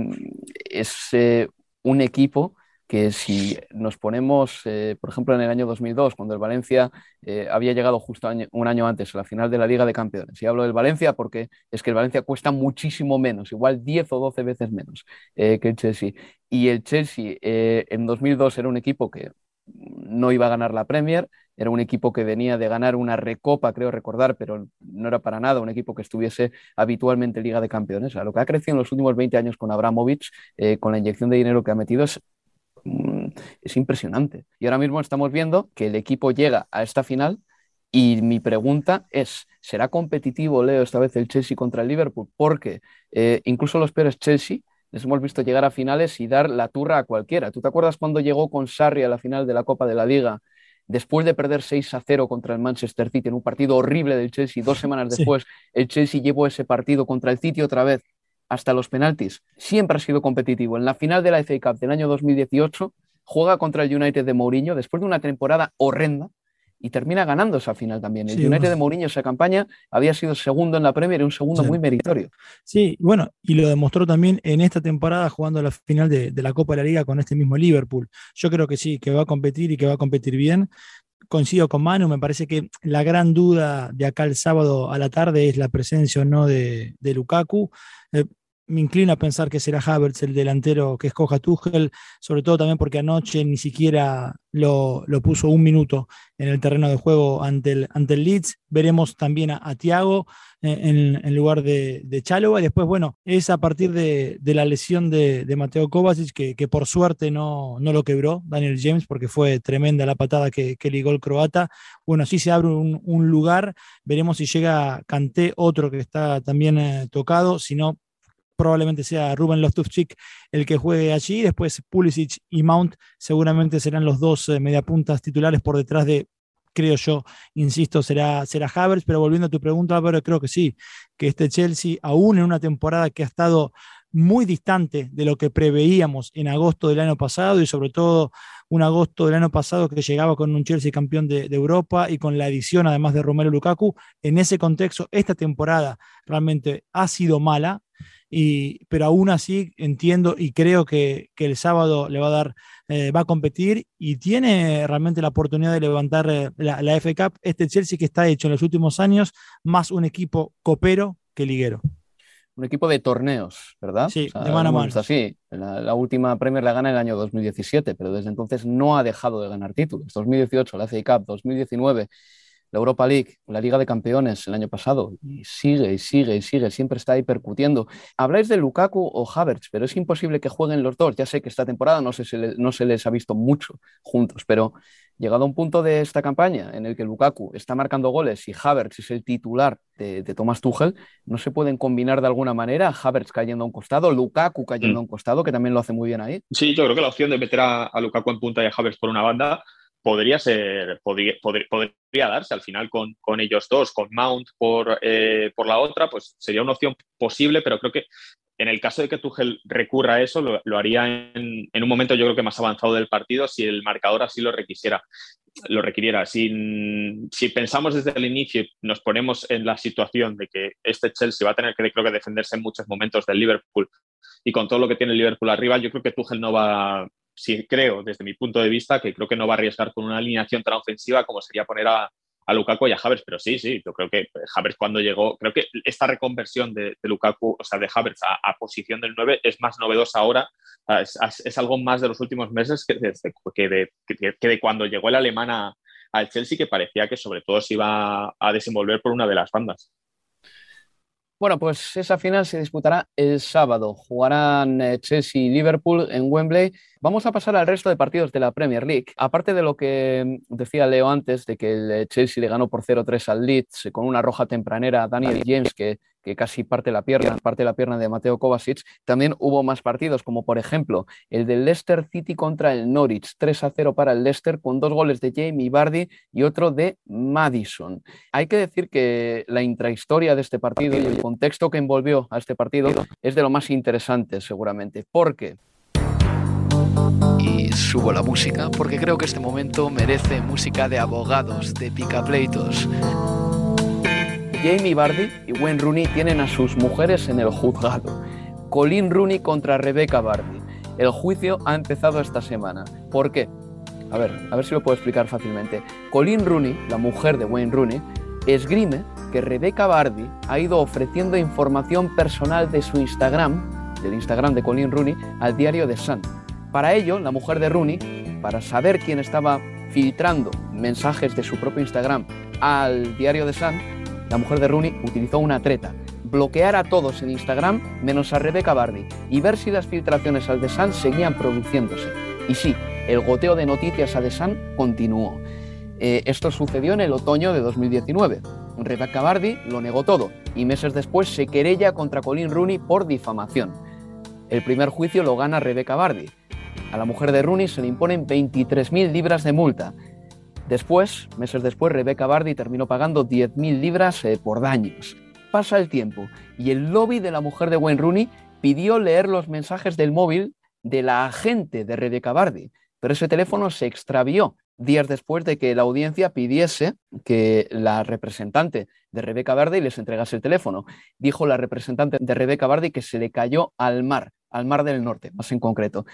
es eh, un equipo que si nos ponemos, eh, por ejemplo, en el año 2002, cuando el Valencia eh, había llegado justo un año antes a la final de la Liga de Campeones, y hablo del Valencia porque es que el Valencia cuesta muchísimo menos, igual 10 o 12 veces menos eh, que el Chelsea. Y el Chelsea en 2002 era un equipo que no iba a ganar la Premier, era un equipo que venía de ganar una recopa, creo recordar, pero no era para nada un equipo que estuviese habitualmente en Liga de Campeones. lo que ha crecido en los últimos 20 años con Abramovich, con la inyección de dinero que ha metido, es es impresionante. Y ahora mismo estamos viendo que el equipo llega a esta final y mi pregunta es, ¿será competitivo, Leo, esta vez el Chelsea contra el Liverpool? Porque eh, incluso los peores Chelsea les hemos visto llegar a finales y dar la turra a cualquiera. ¿Tú te acuerdas cuando llegó con Sarri a la final de la Copa de la Liga? Después de perder 6 a 0 contra el Manchester City en un partido horrible del Chelsea, dos semanas después el Chelsea llevó ese partido contra el City otra vez hasta los penaltis. Siempre ha sido competitivo. En la final de la FA Cup del año 2018 juega contra el United de Mourinho después de una temporada horrenda y termina ganando esa final también. El United de Mourinho esa campaña había sido segundo en la Premier y un segundo muy meritorio. Sí, bueno, y lo demostró también en esta temporada jugando la final de, de, la Copa de la Liga con este mismo Liverpool. Yo creo que sí, que va a competir y que va a competir bien. Coincido con Manu, me parece que la gran duda de acá el sábado a la tarde es la presencia o no de, de Lukaku. Eh, me inclino a pensar que será Havertz el delantero que escoja Tuchel, sobre todo también porque anoche ni siquiera lo, puso un minuto en el terreno de juego ante el, ante el Leeds. Veremos también a, Thiago eh, en, lugar de, de Chalova. Y después, bueno, es a partir de, la lesión de, Mateo Kovacic, que, por suerte no, no, lo quebró Daniel James, porque fue tremenda la patada que, que ligó el croata. Bueno, sí se abre un, lugar. Veremos si llega Kanté, otro que está también eh, tocado. Si no, probablemente sea Ruben Loftus-Cheek el que juegue allí. Después Pulisic y Mount seguramente serán los dos eh, mediapuntas titulares por detrás de, creo yo, insisto, será, será. Pero volviendo a tu pregunta, Álvaro, creo que sí, que este Chelsea, aún en una temporada que ha estado muy distante de lo que preveíamos en agosto del año pasado y sobre todo un agosto del año pasado que llegaba con un Chelsea campeón de, de, Europa y con la edición además de Romero Lukaku. En ese contexto, esta temporada realmente ha sido mala, pero aún así entiendo y creo que, el sábado le va a dar, eh, va a competir y tiene realmente la oportunidad de levantar eh, la, la F Cup. Este Chelsea que está hecho en los últimos años, más un equipo copero que liguero un equipo de torneos, ¿verdad? Sí, de mano a mano. Así. La, la, última Premier la gana en el año 2017, pero desde entonces no ha dejado de ganar títulos. 2018 la FA Cup, 2019 la Europa League, la Liga de Campeones el año pasado, y sigue y sigue y sigue, siempre está ahí percutiendo. Habláis de Lukaku o Havertz, pero es imposible que jueguen los dos. Ya sé que esta temporada no se, no se les ha visto mucho juntos, pero llegado a un punto de esta campaña en el que Lukaku está marcando goles y Havertz es el titular de, Thomas Tuchel, ¿no se pueden combinar de alguna manera? Havertz cayendo a un costado, Lukaku cayendo a un costado, que también lo hace muy bien ahí. Sí, yo creo que la opción de meter a, a Lukaku en punta y a Havertz por una banda podría ser, podría, podría darse al final con, con, ellos dos, con Mount por, eh, por la otra, pues sería una opción posible, pero creo que en el caso de que Tuchel recurra a eso, lo, haría en, en, un momento yo creo que más avanzado del partido si el marcador así lo requisiera. Lo requiriera. Si, si pensamos desde el inicio y nos ponemos en la situación de que este Chelsea va a tener que, creo que, defenderse en muchos momentos del Liverpool y con todo lo que tiene el Liverpool arriba, yo creo que Tuchel no va, sí creo, desde mi punto de vista, que creo que no va a arriesgar con una alineación tan ofensiva como sería poner a, a Lukaku y a Havertz, pero sí, sí, yo creo que Havertz cuando llegó, creo que esta reconversión de, Lukaku, o sea, de Havertz a, posición del 9 es más novedosa ahora, es, algo más de los últimos meses que, de, que de, cuando llegó el alemán al Chelsea, que parecía que sobre todo se iba a desenvolver por una de las bandas. Bueno, pues esa final se disputará el sábado. Jugarán eh, Chelsea y Liverpool en Wembley. Vamos a pasar al resto de partidos de la Premier League. Aparte de lo que mm, decía Leo antes, de que el eh, Chelsea le ganó por 0-3 al Leeds con una roja tempranera a Daniel James, que que casi parte la pierna, parte la pierna de Mateo Kovacic. También hubo más partidos, como por ejemplo el del Leicester City contra el Norwich, 3 a 0 para el Leicester, con dos goles de Jamie Vardy y otro de Madison. Hay que decir que la intrahistoria de este partido y el contexto que envolvió a este partido es de lo más interesante, seguramente. porque y subo la música porque creo que este momento merece música de abogados, de picapleitos. Jamie Vardy y Wayne Rooney tienen a sus mujeres en el juzgado. Colin Rooney contra Rebecca Vardy. El juicio ha empezado esta semana. ¿Por qué? A ver, a ver si lo puedo explicar fácilmente. Colin Rooney, la mujer de Wayne Rooney, esgrime que Rebecca Bardi ha ido ofreciendo información personal de su Instagram, del Instagram de Colin Rooney, al diario The Sun. Para ello, la mujer de Rooney, para saber quién estaba filtrando mensajes de su propio Instagram al diario The Sun, la mujer de Rooney utilizó una treta, bloquear a todos en Instagram menos a Rebecca Bardi y ver si las filtraciones al The Sun seguían produciéndose. Y sí, el goteo de noticias a The continuó. Eh, esto sucedió en el otoño de 2019. Rebecca Bardi lo negó todo y meses después se querella contra Colin Rooney por difamación. El primer juicio lo gana Rebecca Bardi. A la mujer de Rooney se le imponen 23.000 libras de multa Después, meses después, Rebecca Bardi terminó pagando 10.000 libras eh, por daños. Pasa el tiempo y el lobby de la mujer de Wayne Rooney pidió leer los mensajes del móvil de la agente de Rebecca Bardi, pero ese teléfono se extravió días después de que la audiencia pidiese que la representante de Rebecca Bardi les entregase el teléfono. Dijo la representante de Rebecca Bardi que se le cayó al mar, al mar del norte, más en concreto.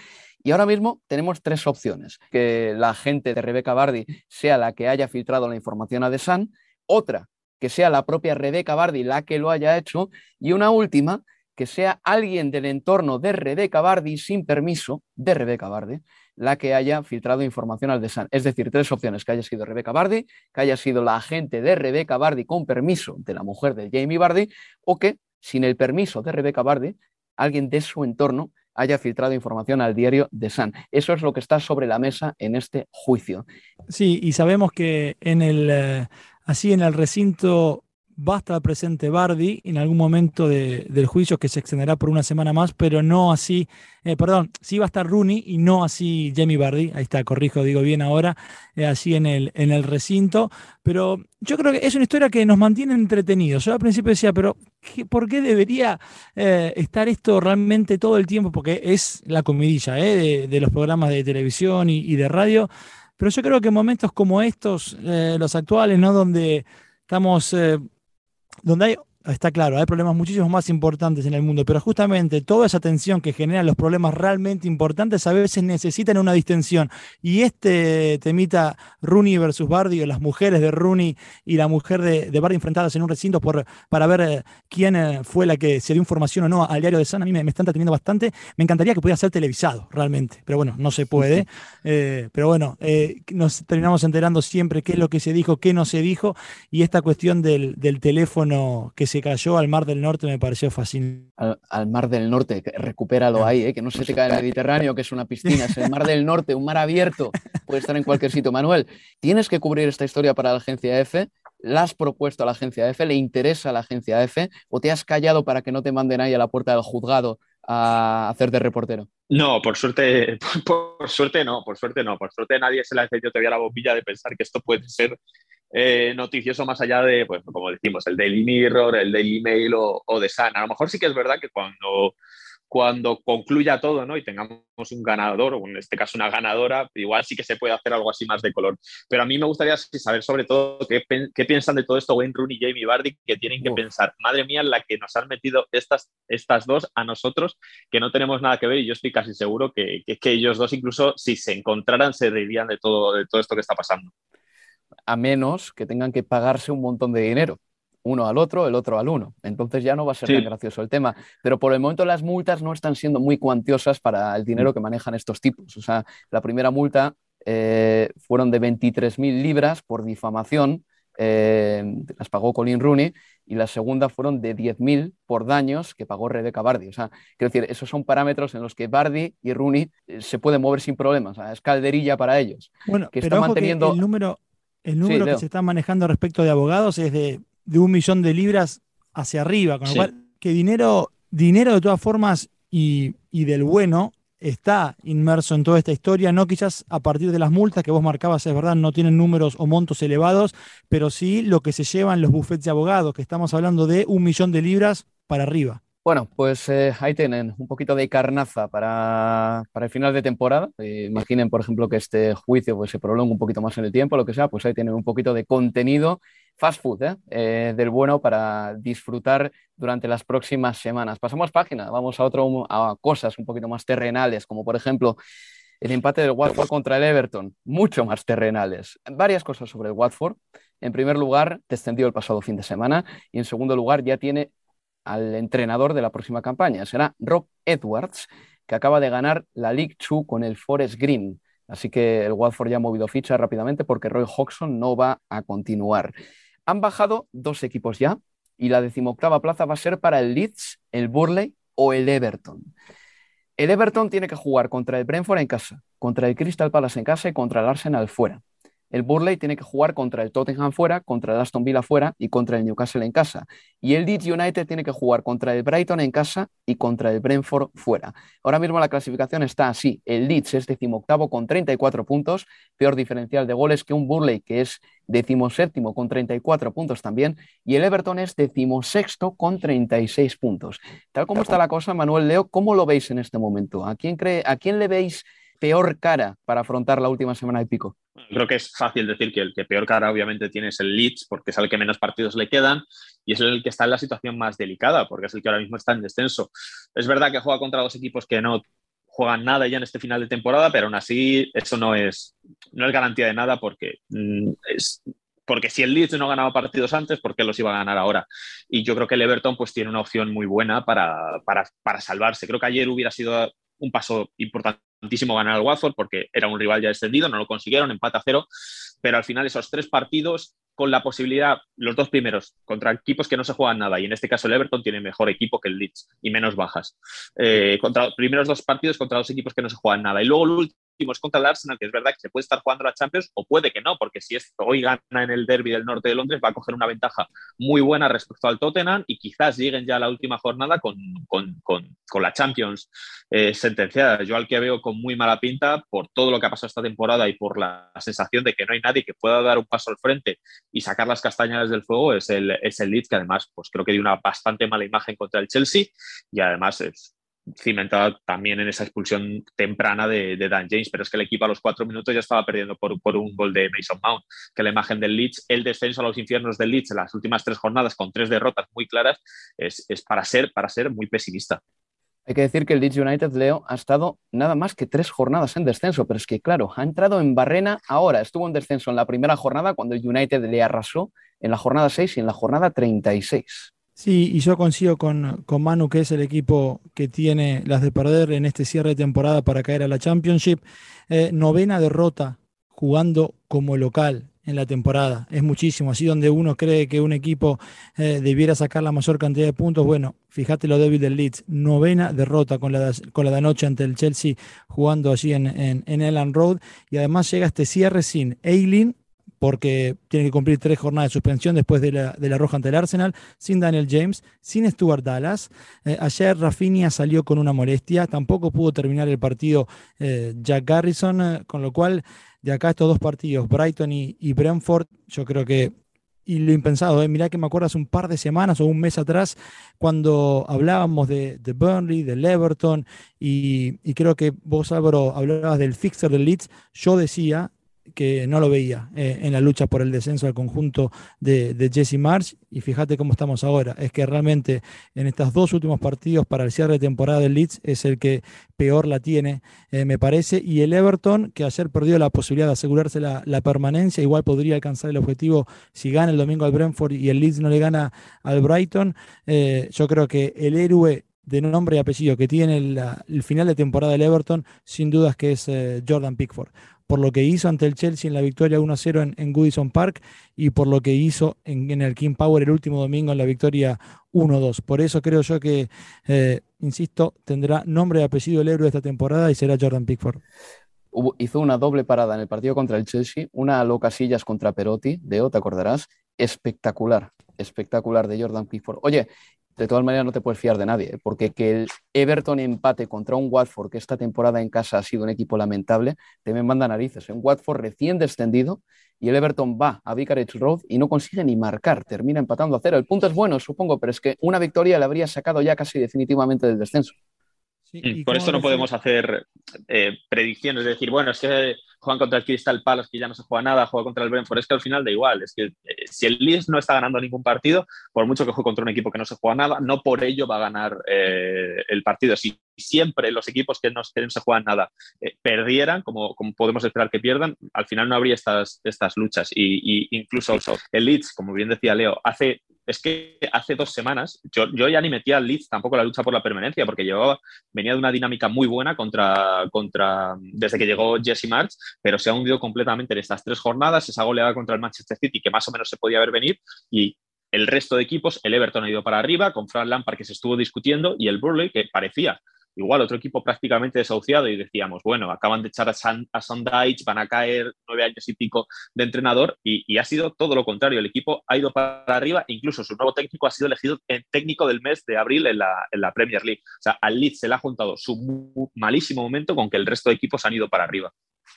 Y ahora mismo tenemos tres opciones. Que la gente de Rebecca Bardi sea la que haya filtrado la información a The Sun, otra, que sea la propia Rebecca Bardi la que lo haya hecho, y una última, que sea alguien del entorno de Rebecca Bardi sin permiso de Rebecca Bardi la que haya filtrado información al The Sun. Es decir, tres opciones, que haya sido Rebecca Bardi, que haya sido la agente de Rebecca Bardi con permiso de la mujer de Jamie Bardi, o que, sin el permiso de Rebecca Bardi, alguien de su entorno haya filtrado información al diario The Sun. Eso es lo que está sobre la mesa en este juicio. Sí, y sabemos que en el, eh, así en el recinto va a estar presente Bardi en algún momento del juicio que se extenderá por una semana más, pero no así, eh, perdón, sí va a estar Rooney y no así Jamie Bardi, ahí está, corrijo, digo bien ahora, eh, así en el, en el recinto, pero yo creo que es una historia que nos mantiene entretenidos. Yo al principio decía, pero ¿por qué debería eh, estar esto realmente todo el tiempo? Porque es la comidilla de, los programas de televisión y, y, de radio, pero yo creo que en momentos como estos, los actuales, ¿no? Donde estamos donde hay está claro, hay problemas muchísimo más importantes en el mundo, pero justamente toda esa tensión que generan los problemas realmente importantes a veces necesitan una distensión. Y este temita Rooney versus Bardi, o las mujeres de Rooney y la mujer de, de Bardi enfrentadas en un recinto por, para ver eh, quién eh, fue la que se dio información o no al diario de Sun, a mí me, me están entreteniendo bastante. Me encantaría que pudiera ser televisado, realmente, pero bueno, no se puede. Eh, pero bueno, nos terminamos enterando siempre qué es lo que se dijo, qué no se dijo, y esta cuestión del, del teléfono que se cayó al Mar del Norte me pareció fascinante. Al, Mar del Norte, recupéralo ahí, ¿eh? que no se te cae el Mediterráneo, que es una piscina, es el Mar del Norte, un mar abierto, puede estar en cualquier sitio. Manuel, tienes que cubrir esta historia para la agencia F. ¿La has propuesto a la agencia F? ¿Le interesa a la agencia F? ¿O te has callado para que no te manden ahí a la puerta del juzgado a hacer de reportero? No, por suerte, por, suerte no, por suerte no, por suerte nadie se le ha encendido todavía la bombilla de pensar que esto puede ser eh, noticioso más allá de, pues, como decimos, el Daily Mirror, el Daily Mail o, o The Sun. A lo mejor sí que es verdad que cuando, cuando concluya todo ¿no? y tengamos un ganador, o en este caso una ganadora, igual sí que se puede hacer algo así más de color. Pero a mí me gustaría saber sobre todo qué, qué piensan de todo esto Wayne Rooney y Jamie Vardy, que tienen que pensar, madre mía, la que nos han metido estas, estas dos a nosotros, que no tenemos nada que ver y yo estoy casi seguro que, que, que ellos dos incluso si se encontraran se reirían de todo, de todo esto que está pasando a menos que tengan que pagarse un montón de dinero. Uno al otro, el otro al uno. Entonces ya no va a ser tan gracioso el tema. Pero por el momento las multas no están siendo muy cuantiosas para el dinero que manejan estos tipos. O sea, la primera multa eh, fueron de 23.000 libras por difamación, eh, las pagó Colin Rooney, y la segunda fueron de 10.000 por daños que pagó Rebecca Bardi. O sea, quiero decir, esos son parámetros en los que Bardi y Rooney eh, se pueden mover sin problemas. O sea, es calderilla para ellos. Bueno, que pero manteniendo... el número, el número que se está manejando respecto de abogados es de, un millón de libras hacia arriba, con lo cual que dinero, dinero de todas formas y, del bueno está inmerso en toda esta historia, no quizás a partir de las multas que vos marcabas, es verdad, no tienen números o montos elevados, pero sí lo que se llevan los bufetes de abogados, que estamos hablando de un millón de libras para arriba. Bueno, pues eh, ahí tienen un poquito de carnaza para, el final de temporada. Eh, imaginen, por ejemplo, que este juicio pues, se prolongue un poquito más en el tiempo, lo que sea, pues ahí tienen un poquito de contenido fast food ¿eh? del bueno para disfrutar durante las próximas semanas. Pasamos página, vamos a, otro, a cosas un poquito más terrenales, como por ejemplo el empate del Watford contra el Everton, mucho más terrenales. Varias cosas sobre el Watford. En primer lugar, descendió el pasado fin de semana y en segundo lugar ya tiene al entrenador de la próxima campaña. Será Rob Edwards, que acaba de ganar la League Two con el Forest Green. Así que el Watford ya ha movido ficha rápidamente porque Roy Hodgson no va a continuar. Han bajado dos equipos ya y la decimoctava plaza va a ser para el Leeds, el Burley o el Everton. El Everton tiene que jugar contra el Brentford en casa, contra el Crystal Palace en casa y contra el Arsenal fuera. El Burley tiene que jugar contra el Tottenham fuera, contra el Aston Villa fuera y contra el Newcastle en casa. Y el Leeds United tiene que jugar contra el Brighton en casa y contra el Brentford fuera. Ahora mismo la clasificación está así. El Leeds es decimoctavo con 34 puntos, peor diferencial de goles que un Burley que es decimoséptimo con 34 puntos también. Y el Everton es decimosexto con 36 puntos. Tal como está la cosa, Manuel Leo, ¿cómo lo veis en este momento? ¿A quién, cree, a quién le veis peor cara para afrontar la última semana de pico? Creo que es fácil decir que el que peor cara obviamente tiene es el Leeds, porque es el que menos partidos le quedan y es el que está en la situación más delicada, porque es el que ahora mismo está en descenso. Es verdad que juega contra dos equipos que no juegan nada ya en este final de temporada, pero aún así eso no es, no es garantía de nada porque mm, es, porque si el Leeds no ganaba partidos antes, ¿por qué los iba a ganar ahora? Y yo creo que el Everton pues tiene una opción muy buena para, para, para salvarse. Creo que ayer hubiera sido un paso importantísimo ganar al Watford porque era un rival ya descendido, no lo consiguieron, empate a cero, pero al final esos tres partidos con la posibilidad, los dos primeros, contra equipos que no se juegan nada, y en este caso el Everton tiene mejor equipo que el Leeds y menos bajas. Eh, contra primeros dos partidos contra dos equipos que no se juegan nada. Y luego el último contra el Arsenal, que es verdad que se puede estar jugando la Champions o puede que no, porque si esto hoy gana en el derby del norte de Londres va a coger una ventaja muy buena respecto al Tottenham y quizás lleguen ya a la última jornada con, con, con, con la Champions eh, sentenciada. Yo al que veo con muy mala pinta por todo lo que ha pasado esta temporada y por la sensación de que no hay nadie que pueda dar un paso al frente y sacar las castañas del fuego es el, es el Leeds, que además pues creo que dio una bastante mala imagen contra el Chelsea y además es, cimentada también en esa expulsión temprana de, Dan James, pero es que el equipo a los cuatro minutos ya estaba perdiendo por, por, un gol de Mason Mount, que la imagen del Leeds, el descenso a los infiernos del Leeds en las últimas tres jornadas con tres derrotas muy claras, es, es para, ser, para ser muy pesimista. Hay que decir que el Leeds United, Leo, ha estado nada más que tres jornadas en descenso, pero es que, claro, ha entrado en barrena ahora. Estuvo en descenso en la primera jornada cuando el United le arrasó en la jornada 6 y en la jornada 36. Sí, y yo coincido con, con, Manu, que es el equipo que tiene las de perder en este cierre de temporada para caer a la Championship. Eh, novena derrota jugando como local en la temporada. Es muchísimo. Así donde uno cree que un equipo eh, debiera sacar la mayor cantidad de puntos, bueno, fíjate lo débil del Leeds. Novena derrota con la, con la de anoche ante el Chelsea jugando allí en, en, en Road. Y además llega este cierre sin Eileen, porque tiene que cumplir tres jornadas de suspensión después de la, de la roja ante el Arsenal, sin Daniel James, sin Stuart Dallas. Eh, ayer Rafinha salió con una molestia, tampoco pudo terminar el partido eh, Jack Garrison, eh, con lo cual de acá estos dos partidos, Brighton y, Brentford, yo creo que y lo impensado. ¿eh? Mirá que me acuerdo hace un par de semanas o un mes atrás cuando hablábamos de, de Burnley, del Everton y, y, creo que vos Álvaro hablabas del fixer del Leeds. Yo decía que no lo veía eh, en la lucha por el descenso al conjunto de, Jesse March. Y fíjate cómo estamos ahora. Es que realmente en estos dos últimos partidos para el cierre de temporada del Leeds es el que peor la tiene, eh, me parece. Y el Everton, que ayer perdió la posibilidad de asegurarse la, permanencia, igual podría alcanzar el objetivo si gana el domingo al Brentford y el Leeds no le gana al Brighton. Eh, yo creo que el héroe de nombre y apellido que tiene el final de temporada del Everton, sin dudas que es Jordan Pickford por lo que hizo ante el Chelsea en la victoria 1-0 en, Goodison Park y por lo que hizo en, el King Power el último domingo en la victoria 1-2. Por eso creo yo que, eh, insisto, tendrá nombre y apellido el héroe de esta temporada y será Jordan Pickford. hizo una doble parada en el partido contra el Chelsea, una a Locasillas contra Perotti, de te acordarás, espectacular, espectacular de Jordan Pickford. Oye, de todas maneras no te puedes fiar de nadie, ¿eh? porque que el Everton empate contra un Watford, que esta temporada en casa ha sido un equipo lamentable, te me manda narices. Un Watford recién descendido y el Everton va a Vicarage Road y no consigue ni marcar, termina empatando a cero. El punto es bueno, supongo, pero es que una victoria le habría sacado ya casi definitivamente del descenso. Mm, por eso no podemos hacer eh, predicciones, es decir, bueno, es que juegan contra el Crystal Palace, que ya no se juega nada, juega contra el Brentford, es que al final da igual, es que eh, si el Leeds no está ganando ningún partido, por mucho que juegue contra un equipo que no se juega nada, no por ello va a ganar eh, el partido. Si siempre los equipos que no, se juegan nada perdieran, como, como, podemos esperar que pierdan, al final no habría estas, estas luchas. Y, y incluso el Leeds, como bien decía Leo, hace es que hace dos semanas yo, yo ya ni metía al Leeds tampoco la lucha por la permanencia, porque llevaba, venía de una dinámica muy buena contra, contra, desde que llegó Jesse March, pero se ha hundido completamente en estas tres jornadas, esa goleada contra el Manchester City, que más o menos se podía ver venir, y el resto de equipos, el Everton ha ido para arriba, con Frank Lampard que se estuvo discutiendo, y el Burley, que parecía igual otro equipo prácticamente desahuciado y decíamos, bueno, acaban de echar a, San, van a caer nueve años y pico de entrenador y, ha sido todo lo contrario. El equipo ha ido para arriba, incluso su nuevo técnico ha sido elegido en técnico del mes de abril en la, Premier League. O sea, al Leeds se le ha juntado su malísimo momento con que el resto de equipos han ido para arriba.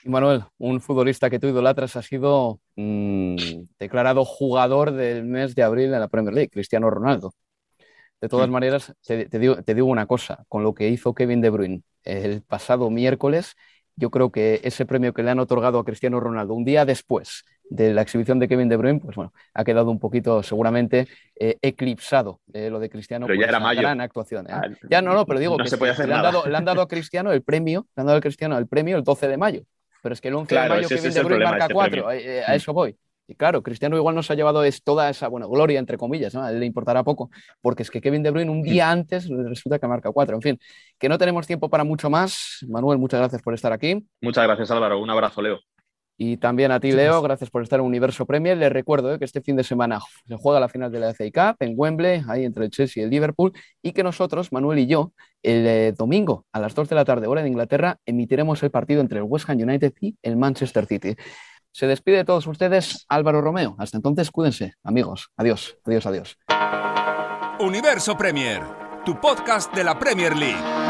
Manuel, un futbolista que tú idolatras ha sido mm, declarado jugador del mes de abril en la Premier League, Cristiano Ronaldo. De todas mm. maneras, te, digo, una cosa, con lo que hizo Kevin De Bruyne el pasado miércoles, yo creo que ese premio que le han otorgado a Cristiano Ronaldo un día después de la exhibición de Kevin De Bruyne, pues bueno, ha quedado un poquito seguramente eh, eclipsado eh, lo de Cristiano. Pero ya era mayo. Gran actuación. ¿eh? Ah, ya no, no, pero digo que le, Han dado, le, Han dado, a Cristiano el premio, le han dado a Cristiano el premio el 12 de mayo. Pero es que el 11 de mayo Kevin De Bruyne marca 4, a mm. eso voy. Y claro, Cristiano igual nos ha llevado es toda esa, bueno, gloria, entre comillas, ¿no? Le importará poco, porque es que Kevin De Bruyne un día antes resulta que marca cuatro. En fin, que no tenemos tiempo para mucho más. Manuel, muchas gracias por estar aquí. Muchas gracias, Álvaro. Un abrazo, Leo. Y también a ti, Leo, gracias por estar en Universo Premier. Les recuerdo ¿eh? que este fin de semana se juega la final de la FA Cup en Wembley, ahí entre el Chelsea y el Liverpool, y que nosotros, Manuel y yo, el eh, domingo a las 2 de la tarde, hora de Inglaterra, emitiremos el partido entre el West Ham United y el Manchester City. Se despide de todos ustedes Álvaro Romeo. Hasta entonces, cuídense, amigos. Adiós, adiós, adiós. Universo Premier, tu podcast de la Premier League.